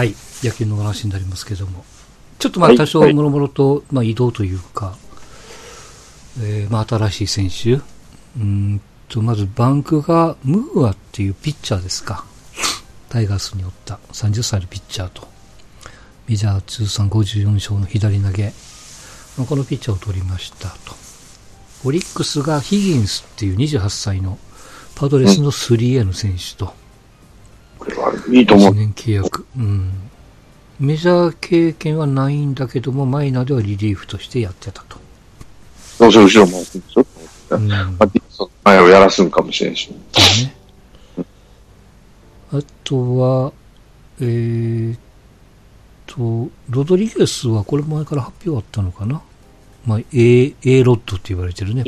はい。野球の話になりますけども。ちょっとまあ多少もろもろと、まあ移動というか、えーまあ新しい選手。うーんと、まずバンクがムーアっていうピッチャーですか。タイガースにおった30歳のピッチャーと、メジャー通算54勝の左投げ。まあこのピッチャーを取りましたと。オリックスがヒギンスっていう28歳のパドレスの 3A の選手と、これはいいと思1う。年契約。うん。メジャー経験はないんだけども、マイナーではリリーフとしてやってたと。どうせ後ろ回すんでしょうん。まあ、前をやらすんかもしれんし。ね。あとは、えーっと、ロドリゲスはこれ前から発表あったのかな？まあ、A、A ロッドって言われてるね。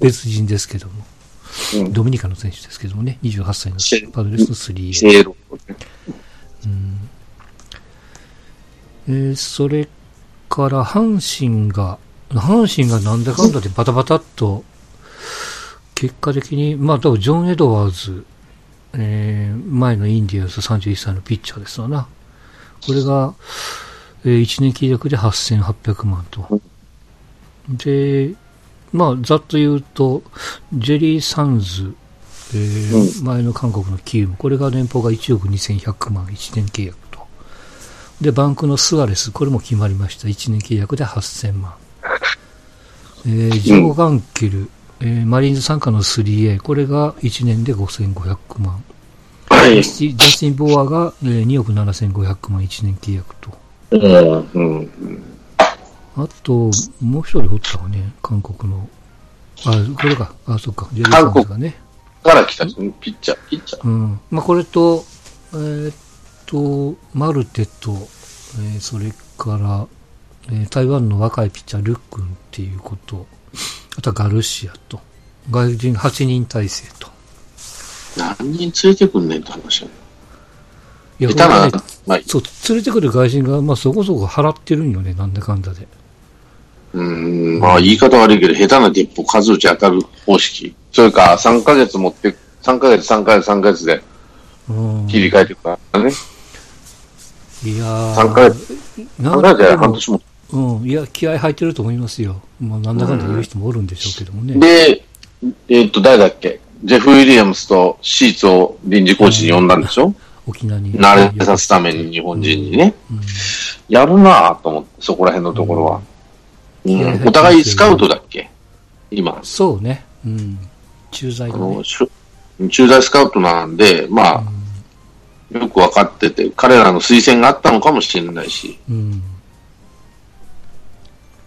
別人ですけども。うん。ドミニカの選手ですけどもね。28歳のパドレスの 3A。シェーロね。えーそれから阪神が、阪神がなんだかんだでバタバタっと、結果的に、まあ多分ジョン・エドワーズ、えー前のインディアンス31歳のピッチャーですわな。これが、え1年契約で8800万と。で、まあざっと言うと、ジェリー・サンズ、えー前の韓国のキーム、これが年俸が1億2100万、1年契約と。で、バンクのスアレス、これも決まりました。1年契約で8000万。えージョー・ガンケル、えーマリーンズ参加の 3A、これが1年で5500万。はい。ジャスティジャスティン・ボアが、えー2億7500万、1年契約と。うん。うん。あと、もう一人おったわね、韓国の。あ、これか。あ、そっか。ジェリー・サンズがね。から来た人ピッチャー、ピッチャー。うん。まあ、これと、えーっと、マルテと、えーそれから、えー台湾の若いピッチャー、ルックンっていうこと、あとはガルシアと、外人8人体制と。何人連れてくんねんって話やねいや、ね、まあ、そう、連れてくる外人が、まあ、そこそこ払ってるんよね、なんだかんだで。うん、まあ言い方悪いけど、下手な鉄砲数打ち当たる方式。それか、3ヶ月持って、3ヶ月、3ヶ月、3ヶ月でうん。切り替えていくからね。いやー、3ヶ月、な3ヶ月でもや半年も。うん、いや、気合入ってると思いますよ。まあ、なんだかんだ言う人もおるんでしょうけどもね。で、えっと、誰だっけ？ジェフ・ウィリアムスとシーツを臨時コーチに呼んだんでしょ？沖縄に。慣れさすために日本人にね。うん。やるなぁと思って、そこら辺のところは。うんお互いスカウトだっけ？今。そうね。うん。駐在あのねの、。しゅ駐在スカウトなんで、まあ、よくわかってて、彼らの推薦があったのかもしれないし。うん。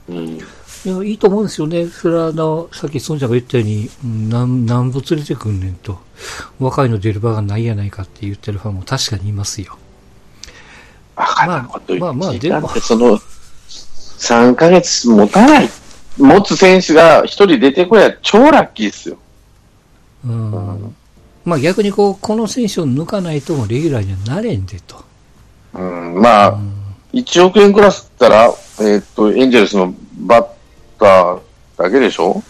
うん。いや、いいと思うんですよね。それは、あの、さっき孫ちゃんが言ったように、うんなん、なんぼ連れてくんねんと。若いの出る場がないやないかって言ってるファンも確かにいますよ。まあまあまあでも3ヶ月持たない。持つ選手が一人出てこりゃ超ラッキーですよ。うん。まあ逆にこう、この選手を抜かないともレギュラーにはなれんでと。うん、まあ、うん。1億円クラスったら、えーっと、エンジェルスのバッターだけでしょ？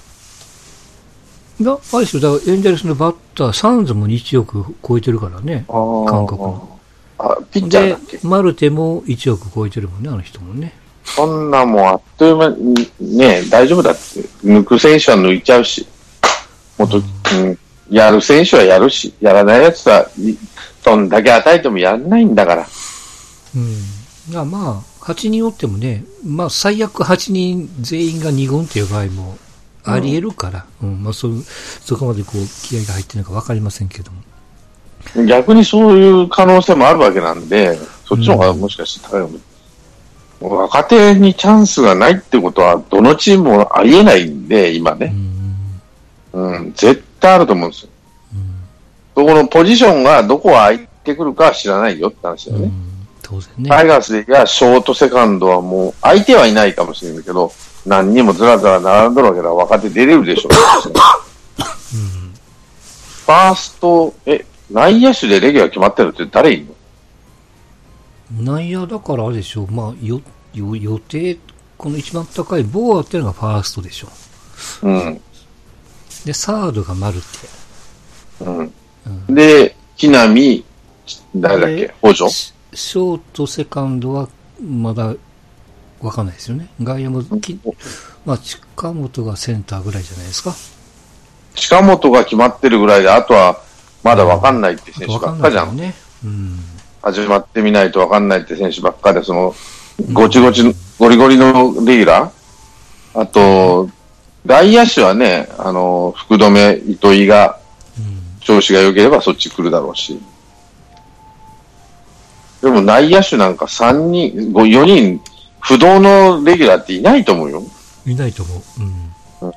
いや、あれですよ。だからエンジェルスのバッター、サンズも1億超えてるからね。韓国の。あ、ピッチャーでだっけ、マルテも1億超えてるもんね、あの人もね。そんなもんあっという間に、ね、大丈夫だって。抜く選手は抜いちゃうし、もっと、うん、やる選手はやるし、やらないやつは、いどんだけ与えてもやんないんだから。うん。あまあ、8人おってもね、まあ最悪8人全員が2軍っていう場合もあり得るから、うん、まあそ、そこまでこう気合が入ってるのかわかりませんけども。逆にそういう可能性もあるわけなんで、そっちの方がもしかして高いかも。若手にチャンスがないってことは、どのチームもありえないんで、今うね。ん。うん、絶対あると思うんですよ。うん。そこのポジションがどこ空いてくるかは知らないよって話だよね。うん、当然ね。タイガースでいや、ショート、セカンドはもう、相手はいないかもしれないけど、何人もずらずら並んどるわけだ若手出れるでしょう。うん。ファースト、え、内野手でレギュラー決まってるって誰いんの？内野だからあれでしょう、まあ、よ、よ、予定、この一番高いボーアっていうのがファーストでしょうん。で、サードがマルテ。うん。うん。で、木浪、誰だっでけ補助ショート、セカンドはまだわかんないですよね。外野もき、まあ、近本がセンターぐらいじゃないですか。近本が決まってるぐらいで、あとはまだわかんないって選手ばっかじゃん。ないよね。うん。始まってみないとわかんないって選手ばっかで、その、ごちごち、ゴリゴリのレギュラー？あと、外野手はね、あの、福留、糸井がうん。調子が良ければそっち来るだろうし。でも内野手なんか3人、5、4人、不動のレギュラーっていないと思うよ。いないと思う。うん。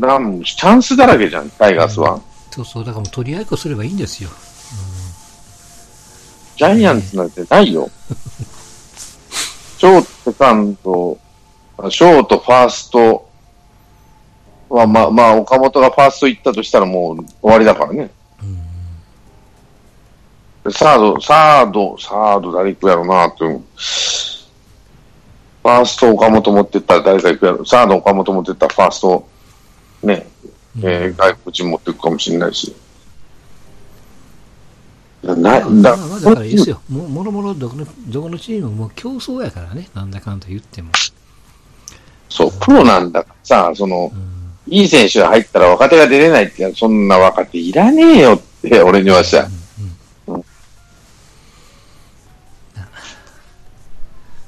だからもうチャンスだらけじゃん、タイガースは。そうそう。だからもう取り合いっこすればいいんですよ。ジャイアンツなんてないよ。ショート、セカンド、ショート、ファーストは、まあ、まあ、岡本がファースト行ったとしたらもう終わりだからね。でサード、サード、サード誰行くやろうなって。ファースト岡本持ってったら誰か行くやろ。サード岡本持ってったらファースト、ね、えー外国人持っていくかもしれないし。な、な、だまあまあだからいいですよ。ももろもろどこの、どこのチームも競争やからね。なんだかんだ言っても。そう、プロなんだからさ、その、うん。いい選手が入ったら若手が出れないって、そんな若手いらねえよって、俺にはさ。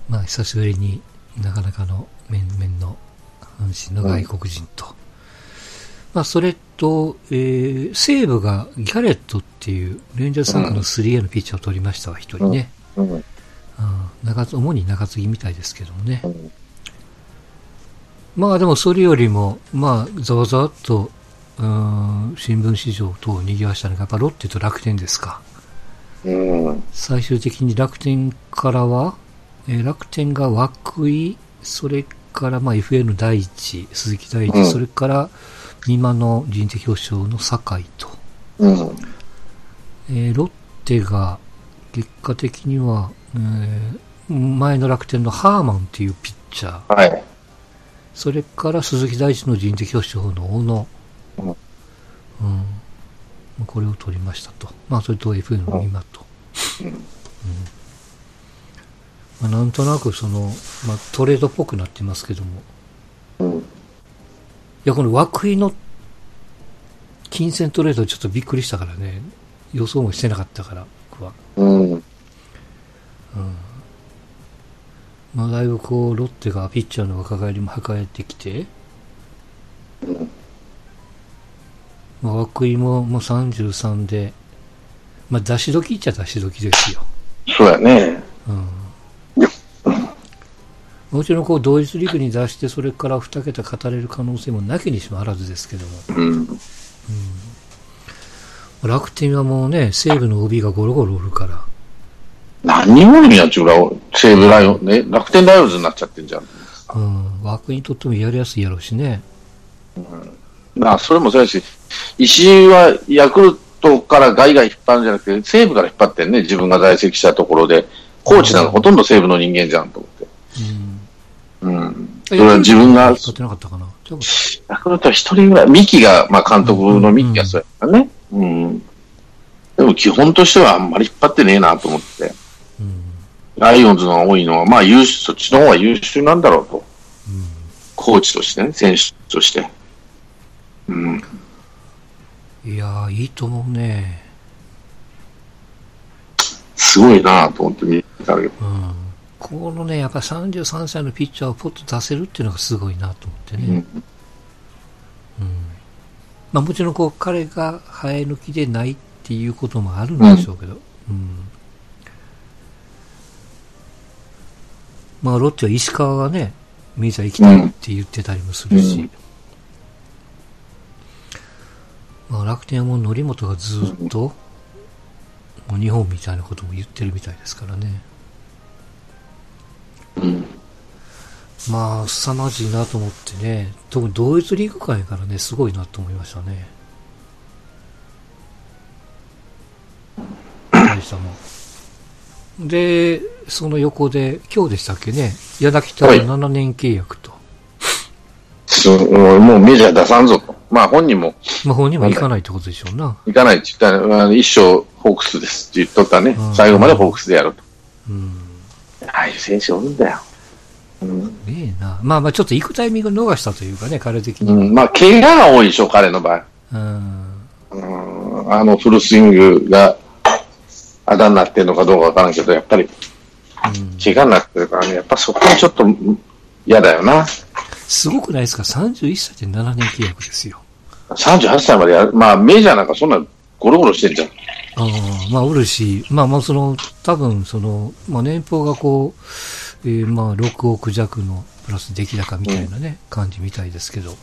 まあ久しぶりになかなかの面々の阪神の外国人と。まあそれと、えー、西武がギャレットっていうレンジャーズ参加の 3A のピッチャーを取りましたわ、一人ね。うん。うん主に中継ぎみたいですけどもね。うんまあでもそれよりも、まあざわざわっと、うん新聞市場等を賑わしたのが、やっぱロッテと楽天ですか。うん。最終的に楽天からは、えー楽天が涌井、それからまあ FA の第一、鈴木第一、うんそれから今の人的保障の酒井と、うん。えーロッテが結果的には、えー前の楽天のハーマンっていうピッチャー、はい。それから鈴木大地の人的保障の小野、うん。うん。これを取りましたと。まあ、それと FA の今と。うん。うん。まあ、なんとなくその、まあ、トレードっぽくなってますけども、や、この涌井の金銭トレードちょっとびっくりしたからね、予想もしてなかったから、僕は。うん。まあ、だいぶこう、ロッテがピッチャーの若返りも図えてきて、まあ、涌井ももう33で、まあ、出し時っちゃ出し時ですよ。そうやね。うん。もちろんこう同一リーグに出してそれから2桁語れる可能性もなきにしもあらずですけども、うん。楽天はもうね、西武の OB がゴロゴロおるから、何人おるんや、ちゅうら、西武ライオン、ね、楽天ライオンズになっちゃってんじゃん。うん、枠にとってもやりやすいやろうしね。なあ、それもそうやし、石井はヤクルトから外外引っ張るんじゃなくて、西武から引っ張ってんね、自分が在籍したところで。コーチなんかほとんど西武の人間じゃんと思って。うん。うん。それは自分が引っ、てなかったかな。多分ヤクルトは一人ぐらい、ミキが、まあ監督のミキがそうやったね。うん。でも基本としてはあんまり引っ張ってねえなと思って。うん。ライオンズの多いのは、まあ優秀、そっちの方が優秀なんだろうと。コーチとしてね、選手として。うん。いやー、いいと思うね。すごいなと思って見たけど。うん。このね、やっぱ33歳のピッチャーをポッと出せるっていうのがすごいなと思ってね。うん。まあもちろんこう彼が生え抜きでないっていうこともあるんでしょうけど。うん。まあロッテは石川がね、メジャー行きたいって言ってたりもするし。うんまあ楽天はもう則本がずっと、もう日本みたいなことも言ってるみたいですからね。うん。まあ、凄まじいなと思ってね、特に同一リーグ界やからね、すごいなと思いましたね。大したもんで、その横で、今日でしたっけね、柳田はい7年契約と。そうもうメジャー出さんぞと。まあ本人もまあ、本人も行かないってことでしょうな。行かないって言ったら、一生ホークスですって言っとったねう。ん最後までホークスでやると。うん。ああいう選手おるんだよ。うん。ねえな。まあまあちょっと行くタイミング逃したというかね、彼的には。うん、まあ、怪我が多いでしょ、彼の場合。うん。うん、あのフルスイングがあだになってるのかどうかわからんけど、やっぱりうん怪我になってるからね、やっぱそこはちょっとうん嫌だよな。すごくないですか ?31 歳で7年契約ですよ。38歳までやる。まあ、メジャーなんかそんなゴロゴロしてんじゃん。ああ、まあ、おるし、まあまあ、その、多分、その、まあ、年俸がこう、えーまあ、6億弱のプラス出来高みたいなね、感じみたいですけど。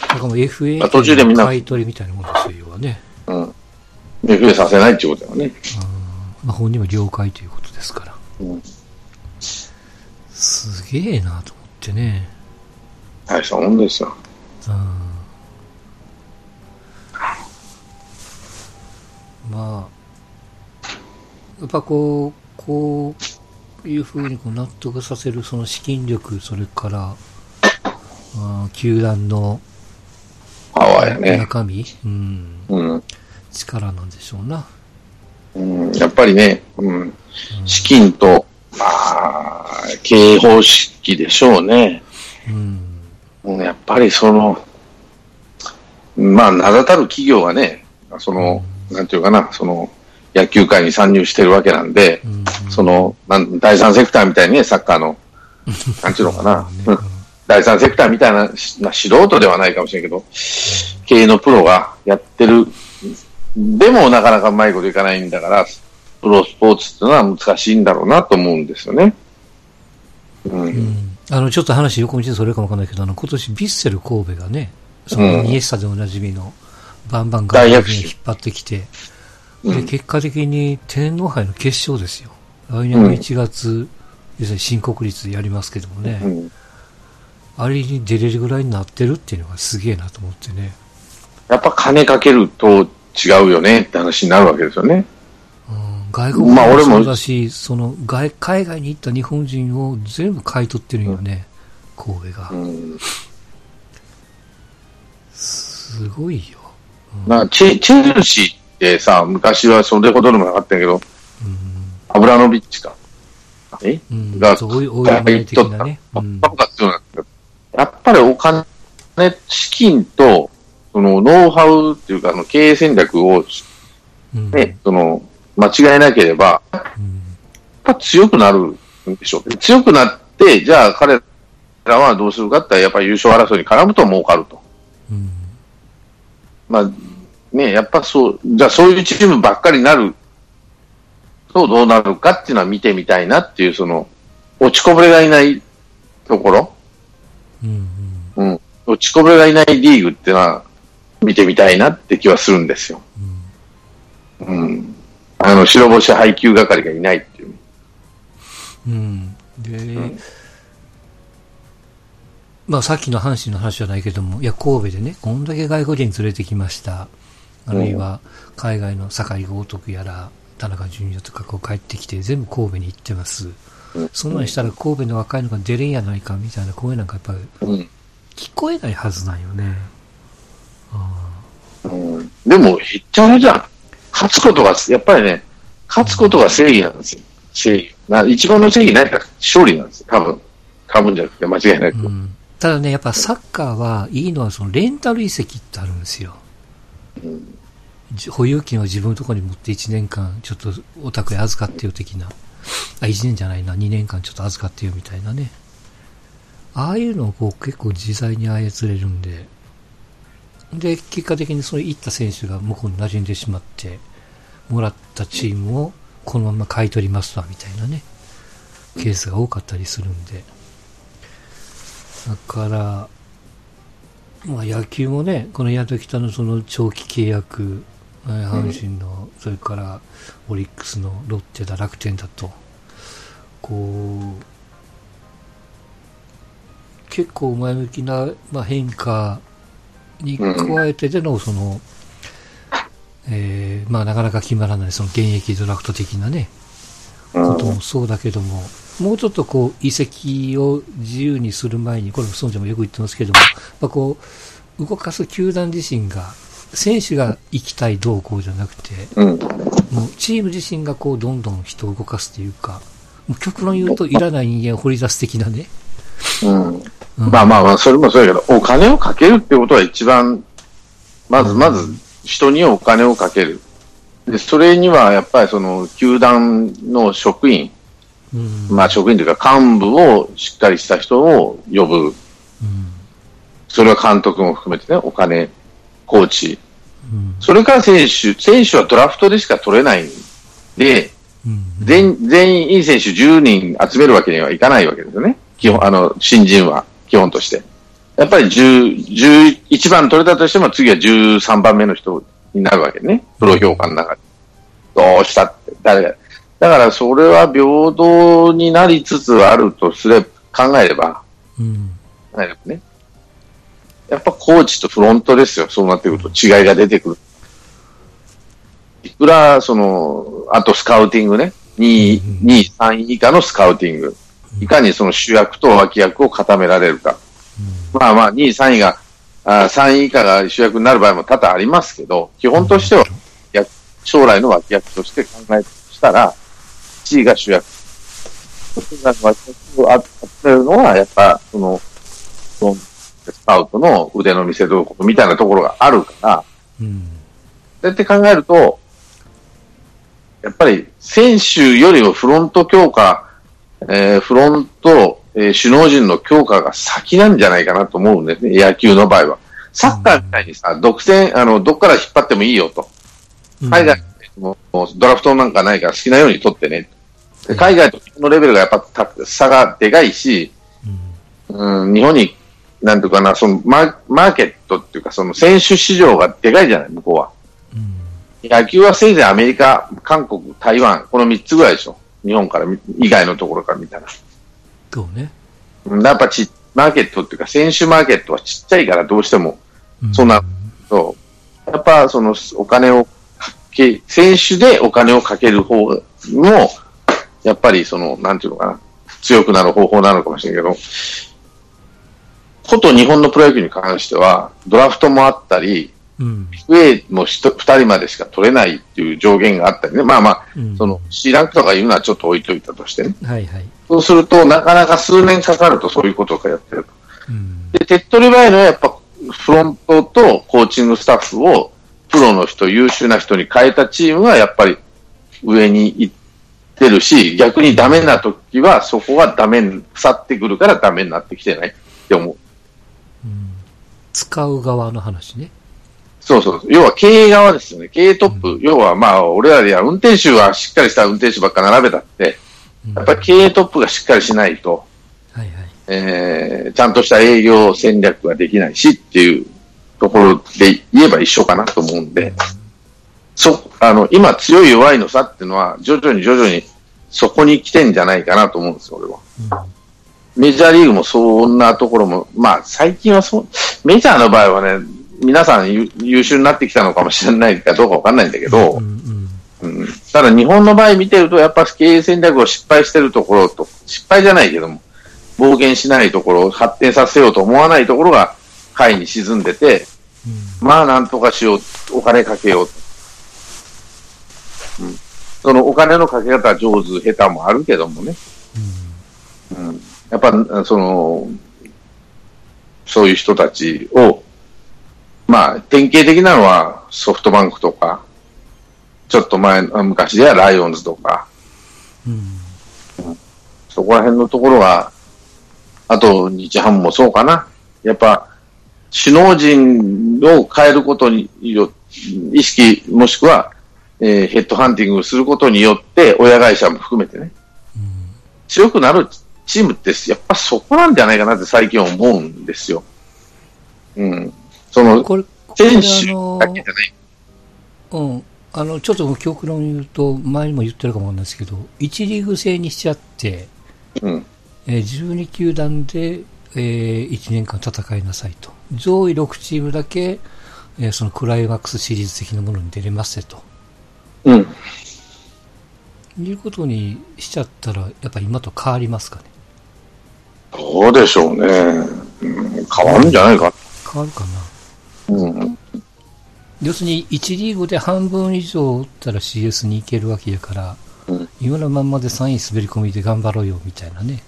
だからもう FA まあ途中でみんな買い取りみたいなものですよ、要はね。うん。で、増えさせないっていうことだよね。まあ、本人は了解ということですから。うん。すげえなと思ってね。大したもんですよ。うんまあ、やっぱこう、こういうふうにこう納得させるその資金力、それから、あー球団の。中身、うん、うん。力なんでしょうな。うん、やっぱりね、うん、資金と、まあ、経営方式でしょうね。うん、うんやっぱりその、まあ、名だたる企業がね、その、なんていうかな、その、野球界に参入してるわけなんで、うん、その、なん第三セクターみたいにね、サッカーの、なんていうのかな、うん。第三セクターみたいな、しまあ、素人ではないかもしれんけど、経営のプロがやってる、でもなかなかうまいこといかないんだから、プロスポーツっていうのは難しいんだろうなと思うんですよね。うん。うん。あの、ちょっと話横道でそれかもわかんないけど、あの、今年ヴィッセル神戸がね、そのうん。イニエスタでおなじみの、バンバン外国人を引っ張ってきて、で、うん結果的に天皇杯の決勝ですよ。来年の1月、要するに新国立でやりますけどもね、うんあれに出れるぐらいになってるっていうのがすげえなと思ってね。やっぱ金かけると違うよねって話になるわけですよね。うん、外国まあ俺ももそうだし、その外、海外に行った日本人を全部買い取ってるんよね、神戸がう。ん。すごいよ。なチェチェルシーってさ、昔はそれほどでもなかったけど、うんアブラノビッチか。え？うん、がそういう、お祝い的なね。うんパやっぱりお金、資金と、そのノウハウっていうか、あの経営戦略をうんね、その、間違えなければ、やっうんぱ強くなるんでしょう。強くなって、じゃあ彼らはどうするかってやっぱり優勝争いに絡むと儲かると。うんまあ、ね、やっぱそう、じゃあそういうチームばっかりになるとどうなるかっていうのは見てみたいなっていう、その、落ちこぼれがいないところ、うんうん、落ちこぼれがいないリーグっていうのは見てみたいなって気はするんですよ。うん。あの、白星配給係がいないっていう。うん。で、まあさっきの阪神の話じゃないけども、いや、神戸でね、こんだけ外国人連れてきました。あるいは、海外の酒井豪徳やら、田中純也とかこう帰ってきて、全部神戸に行ってます。うんそんなんしたら神戸の若いのが出れんやないか、みたいな声なんかやっぱりうん。聞こえないはずなんよね。あうん、でも、ひっちゃめじゃん。勝つことが、やっぱりね、勝つことが正義なんですよ。正義。な一番の正義何か勝利なんですよ。多分。多分じゃなくて間違いなく。あうん。ただね、やっぱサッカーはいいのはそのレンタル移籍ってあるんですよ。保有権を自分のところに持って1年間、ちょっとお宅へ預かってよ的な。あ、1年じゃないな、2年間ちょっと預かってよみたいなね。ああいうのをこう結構自在に操れるんで。で、結果的にその行った選手が向こうに馴染んでしまって、もらったチームをこのまま買い取りますわ、みたいなね。ケースが多かったりするんで。だから、まあ野球もね、この矢と北のその長期契約、えー阪神の、それからオリックスのロッテだ、楽天だと、こう、結構前向きな、まあ、変化に加えてでの、その、えーまあなかなか決まらない、その現役ドラフト的なね、うん。こともそうだけども、もうちょっとこう、移籍を自由にする前に、これも孫ちゃんもよく言ってますけども、やっぱこう、動かす球団自身が、選手が行きたいどうこうじゃなくて、うん。もうチーム自身がこう、どんどん人を動かすというか、もう極論言うと、いらない人間を掘り出す的なね。うん。うんまあまあまあ、それもそうやけど、お金をかけるってことは一番、まずまず人にお金をかける。で、それにはやっぱりその、球団の職員、うん。まあ職員というか幹部をしっかりした人を呼ぶ。うん。それは監督も含めてね、お金、コーチ。うん。それから選手、選手はドラフトでしか取れないんで、うん。全全員いい選手10人集めるわけにはいかないわけですよね。基本、あの、新人は、基本として。やっぱり10、11番取れたとしても次は13番目の人になるわけね。プロ評価の中で。どうしたって、誰が。だからそれは平等になりつつあるとすれ、考えれば、うん。考えればね。やっぱコーチとフロントですよ。そうなってくると違いが出てくる。いくら、その、あとスカウティングね。2位、うん2位、3位以下のスカウティング。いかにその主役と脇役を固められるか。まあまあ、2位、3位が、あ3位以下が主役になる場合も多々ありますけど、基本としては、や将来の脇役として考えるとしたら、1位が主役。その脇役を集めるのは、やっぱ、その、そのスカウトの腕の見せ所みたいなところがあるから、うん。そうやって考えると、やっぱり選手よりもフロント強化、えーフロント、えー首脳陣の強化が先なんじゃないかなと思うんですね、野球の場合は。サッカーみたいにさ、独占、あの、どっから引っ張ってもいいよと。海外ももうドラフトなんかないから好きなように取ってね。で海外のレベルがやっぱた差がでかいし、うん、日本に、なんていうかな、そのママーケットっていうか、その選手市場がでかいじゃない、向こうは。うん。野球はせいぜいアメリカ、韓国、台湾、この3つぐらいでしょ。日本からみ以外のところから見たら。そうね。うんやっぱち、マーケットっていうか、選手マーケットはちっちゃいからどうしても、そんなそう。やっぱそのお金をかけ、選手でお金をかける方も、やっぱりその、なんていうのかな、強くなる方法なのかもしれないけど、こと日本のプロ野球に関しては、ドラフトもあったり、うん。上も2人までしか取れないっていう上限があったりね。まあまあ、うんその C ランクとかいうのはちょっと置いといたとしてね。はいはい。そうすると、なかなか数年かかるとそういうことをやってると。うん。で、手っ取り早いのはやっぱフロントとコーチングスタッフをプロの人、優秀な人に変えたチームがやっぱり上に行ってるし、逆にダメな時はそこはダメに、腐ってくるからダメになってきてないって思う。うん使う側の話ね。そうそう。要は経営側ですよね。経営トップ。要はまあ、俺らでや運転手はしっかりした運転手ばっか並べたって、うんやっぱり経営トップがしっかりしないと、はいはい。えー、ちゃんとした営業戦略ができないしっていうところで言えば一緒かなと思うんで、そ、あの、今強い弱いの差っていうのは、徐々に徐々にそこに来てんじゃないかなと思うんですよ、俺は。メジャーリーグもそんなところも、まあ最近はそう、メジャーの場合はね、皆さん優優秀になってきたのかもしれないかどうかわかんないんだけど、うんうん。うん、ただ日本の場合見てると、やっぱ経営戦略を失敗してるところと、失敗じゃないけども、冒険しないところを発展させようと思わないところが、下位に沈んでて、まあなんとかしよう、お金かけようと。うん、そのお金のかけ方上手、下手もあるけどもね。うん、やっぱ、その、そういう人たちを、まあ、典型的なのはソフトバンクとか、ちょっと前、昔ではライオンズとか、うん。そこら辺のところが、あと日ハムもそうかな。やっぱ、首脳陣を変えることによ意識、もしくは、えーヘッドハンティングすることによって、親会社も含めてね、強くなるチームって、やっぱそこなんじゃないかなって最近思うんですよ。うん。その、これ、これ選あ手のだけじゃない。うん。あの、ちょっと極論言うと、前にも言ってるかもないですけど、1リーグ制にしちゃって、うん。えー12球団で、えー1年間戦いなさいと。上位6チームだけ、えーそのクライマックスシリーズ的なものに出れますよと。うん。いうことにしちゃったら、やっぱり今と変わりますかね？どうでしょうね。うん、変わるんじゃないか。変わるかな。うん。要するに1リーグで半分以上打ったら CS に行けるわけやから、うん今のまんまで3位滑り込みで頑張ろうよみたいなね、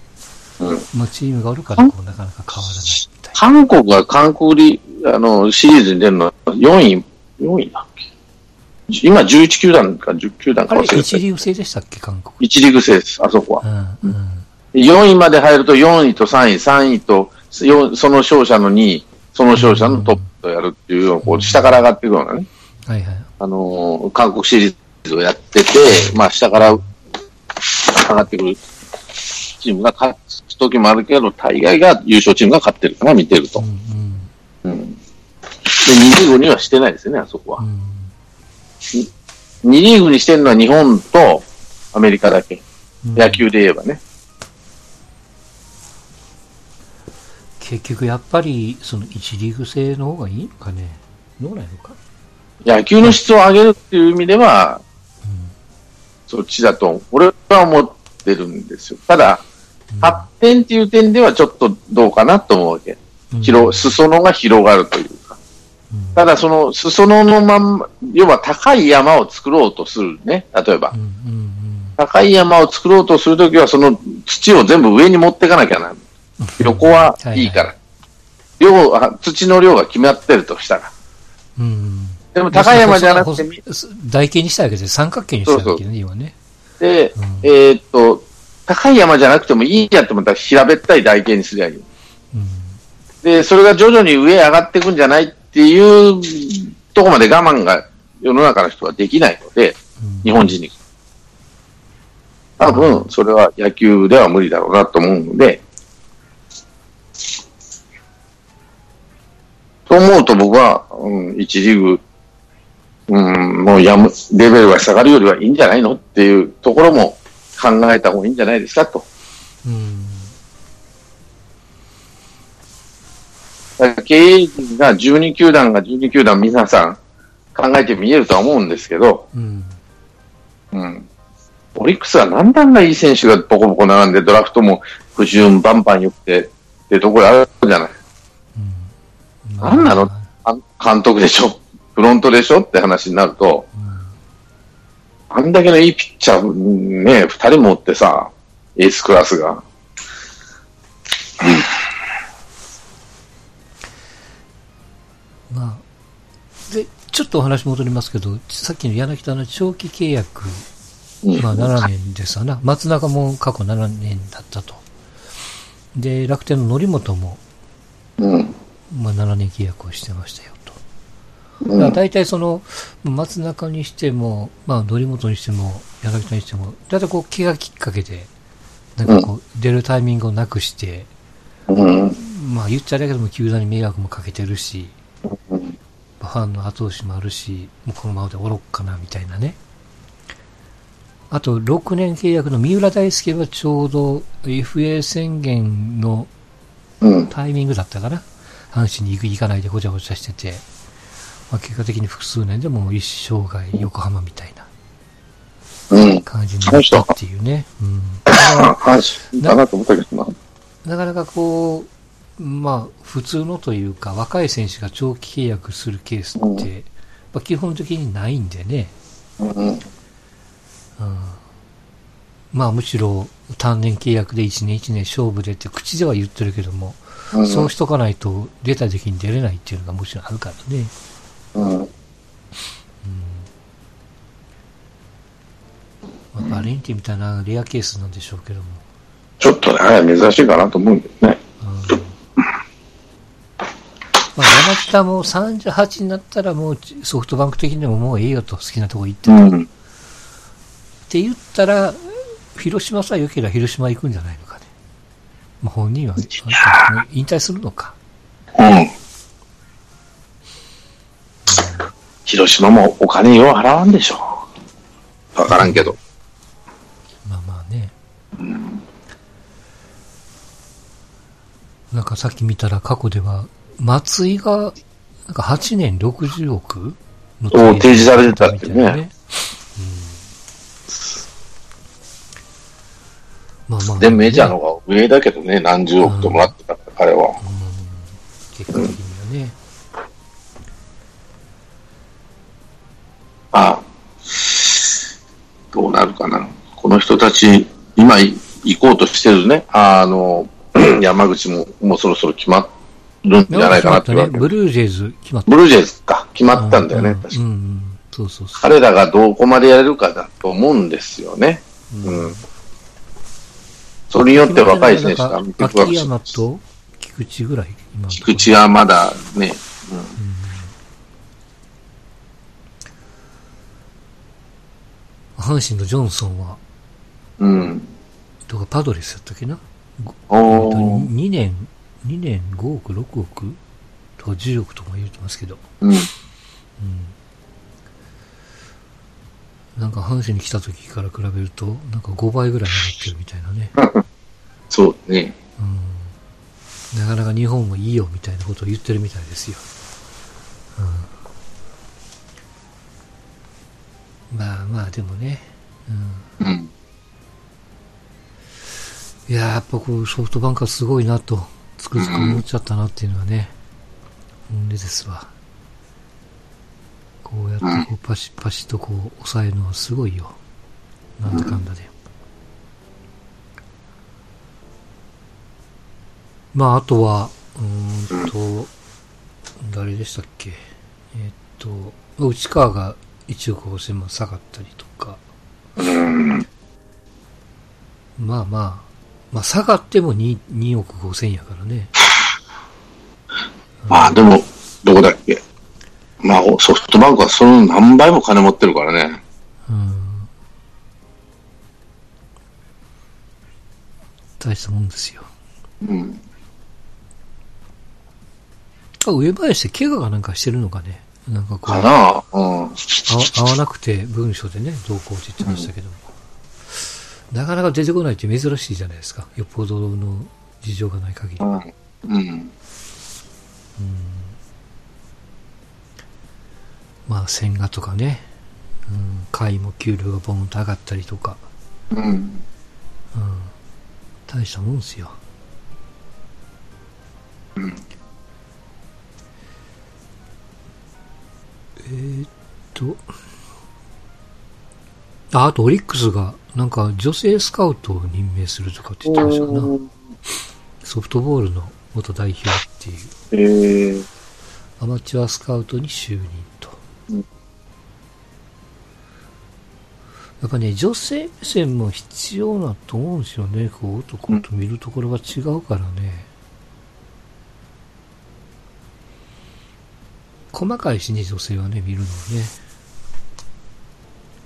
うん。まあ、チームがあるからこうなかなか変わらない韓国が韓国リあのシリーズに出るのは4位、4位だっけ？今11球団か10球団か忘れて1リーグ制でしたっけ、韓国。1リーグ制です、あそこは。うん、うん。4位まで入ると4位と3位、3位とよその勝者の2位、その勝者のトップとやるっていうような、こう下から上がっていくようなね、はいはい。あのー韓国シリーズをやってて、まあ下から上がってくるチームが勝つ時もあるけど、大概が優勝チームが勝ってるかな、見てるとう。ん、うん。で、2リーグにはしてないですよね、あそこはうん。う。ん。2リーグにしてるのは日本とアメリカだけ。うん野球で言えばね。結局やっぱり、その1リーグ制の方がいいのかね？どうなのか？野球の質を上げるっていう意味では、そっちだと、俺は思ってるんですよ。ただ、発展っていう点ではちょっとどうかなと思うわけ。うん広、裾野が広がるというただその裾野のまんま、要は高い山を作ろうとするね。例えばう。ん、うん、高い山を作ろうとするときは、その土を全部上に持っていかなきゃならない。横はいいから。量あ土の量が決まってるとしたら。うん。うん。でも高い山じゃなくて、台形にしたわけで三角形にしたわけね、今ね。で、うんえーっと、高い山じゃなくてもいいやって思ったら平べったい台形にすりゃいい。うん。で、それが徐々に上上がっていくんじゃないっていうとこまで我慢が世の中の人はできないので、うん日本人に。多分、それは野球では無理だろうなと思うので、と思うと僕は、うん、1リーグ、うん、もうやむ、レベルが下がるよりはいいんじゃないのっていうところも考えた方がいいんじゃないですかと。うん。経営陣が12球団が12球団皆さん考えて見えるとは思うんですけど、うん。うん。オリックスは何段がいい選手がボコボコ並んでドラフトも不順バンバン良くてってところあるじゃない。うん。なんなの？あ監督でしょ？フロントでしょ？って話になると、あんだけのいいピッチャーね、二人持ってさ、エースクラスが。まあ、で、ちょっとお話戻りますけど、さっきの柳田の長期契約、うんまあ7年ですわな。松中も過去7年だったと。で、楽天の則本も、うん。まあ7年契約をしてましたよと。だ。大体その、松中にしても、まあ、則本にしても、柳田にしても、大体こう、怪我きっかけで、なんかこう、出るタイミングをなくして、うん。まあ、言っちゃあれだけども、球団に迷惑もかけてるし、うんファンの後押しもあるし、もうこのままでおろっかな、みたいなね。あと、6年契約の三浦大輔はちょうど FA 宣言のうん。タイミングだったかな。阪神に行く、行かないでごちゃごちゃしてて、まあ、結果的に複数年でもう一生涯横浜みたいなうん。感じになったっていうね。うん。だなと思ったけどな。なかなかこう、まあ、普通のというか、若い選手が長期契約するケースって、うんまあ、基本的にないんでね。うん。うん。まあ、むしろ単年契約で1年1年勝負でって口では言ってるけども、うん。そうしとかないと出た時に出れないっていうのがもちろんあるからね。うん。まあ、バレンティンみたいなレアケースなんでしょうけども。ちょっとね、珍しいかなと思うんですね。まあ、山北も38になったらもうソフトバンク的にももうええよと好きなとこ行ってと、っうん。て言ったら、広島さえ良ければ広島行くんじゃないのかね。まあ、本人は、引退するのか。うん。広島もお金よう払わんでしょ。わからんけど。まあまあね。なんかさっき見たら過去では、松井が、なんか8年60億の提示されてたってね。まあまあ、で、メジャーの方が上だけどね、何十億ともらってた、彼は。結果的にはね。ああ、どうなるかな。この人たち、今行こうとしてるね、あの、山口ももうそろそろ決まって、るんじゃないかなってね。ブルージェイズ決まった。ブルージェイズか、決まったんだよね、確かに。うん、うん、そうそうそう。彼らがどこまでやれるかだと思うんですよね。うん。うん、それによって若い選手が見てく秋山と菊池ぐらい菊池はまだね、うん、うん阪神のジョンソンは、うん。とかパドレスやったっけな？お2年、2年5億、6億？とか10億とか言うてますけど。うん。うん。なんか阪神に来た時から比べると、なんか5倍ぐらい上がってるみたいなね。そうね。うん。なかなか日本もいいよみたいなことを言ってるみたいですよ。うん。まあまあ、でもね。うん。うん。いややっぱこうソフトバンクはすごいなと、つくづく思っちゃったなっていうのはね、本音ですわ。こうやってこうパシパシとこう抑えるのはすごいよ。なんだかんだで。まあ、あとは、うんと、誰でしたっけ？えっと、内川が1億5000万下がったりとか。まあまあ、まあ、下がっても 2, 2億5千やからね。まあ、でも、どこだっけ。まあ、ソフトバンクはその何倍も金持ってるからね。うん。大したもんですよ。うん。あ、上林って怪我がなんかしてるのかね。なんかこう。かなうん。合わなくて文章でね、同行って言ってましたけども。うんなかなか出てこないって珍しいじゃないですか。よっぽどの事情がない限り。うん。うん。うん、まあ、千賀とかね、うん、会も給料がボンと上がったりとか。うん。うん。大したもんですよ。うん。えー、っと、あ、あとオリックスがなんか女性スカウトを任命するとかって言ってましたな。ソフトボールの元代表っていう。えー、アマチュアスカウトに就任と。うん、やっぱね、女性目線も必要なと思うんですよね。こう、男と見るところが違うからね。細かいしね、女性はね、見るのね。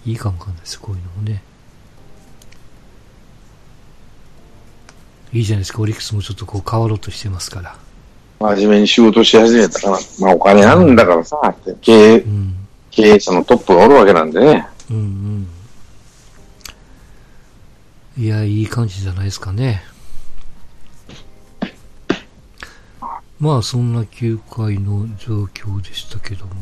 いいかもわかんないです、こういうのもね。いいじゃないですか、オリックスもちょっとこう変わろうとしてますから。真面目に仕事し始めたから、まあお金あるんだからさ、って経営、うん、経営者のトップがおるわけなんでね。うんうん。いや、いい感じじゃないですかね。まあ、そんな球界の状況でしたけども。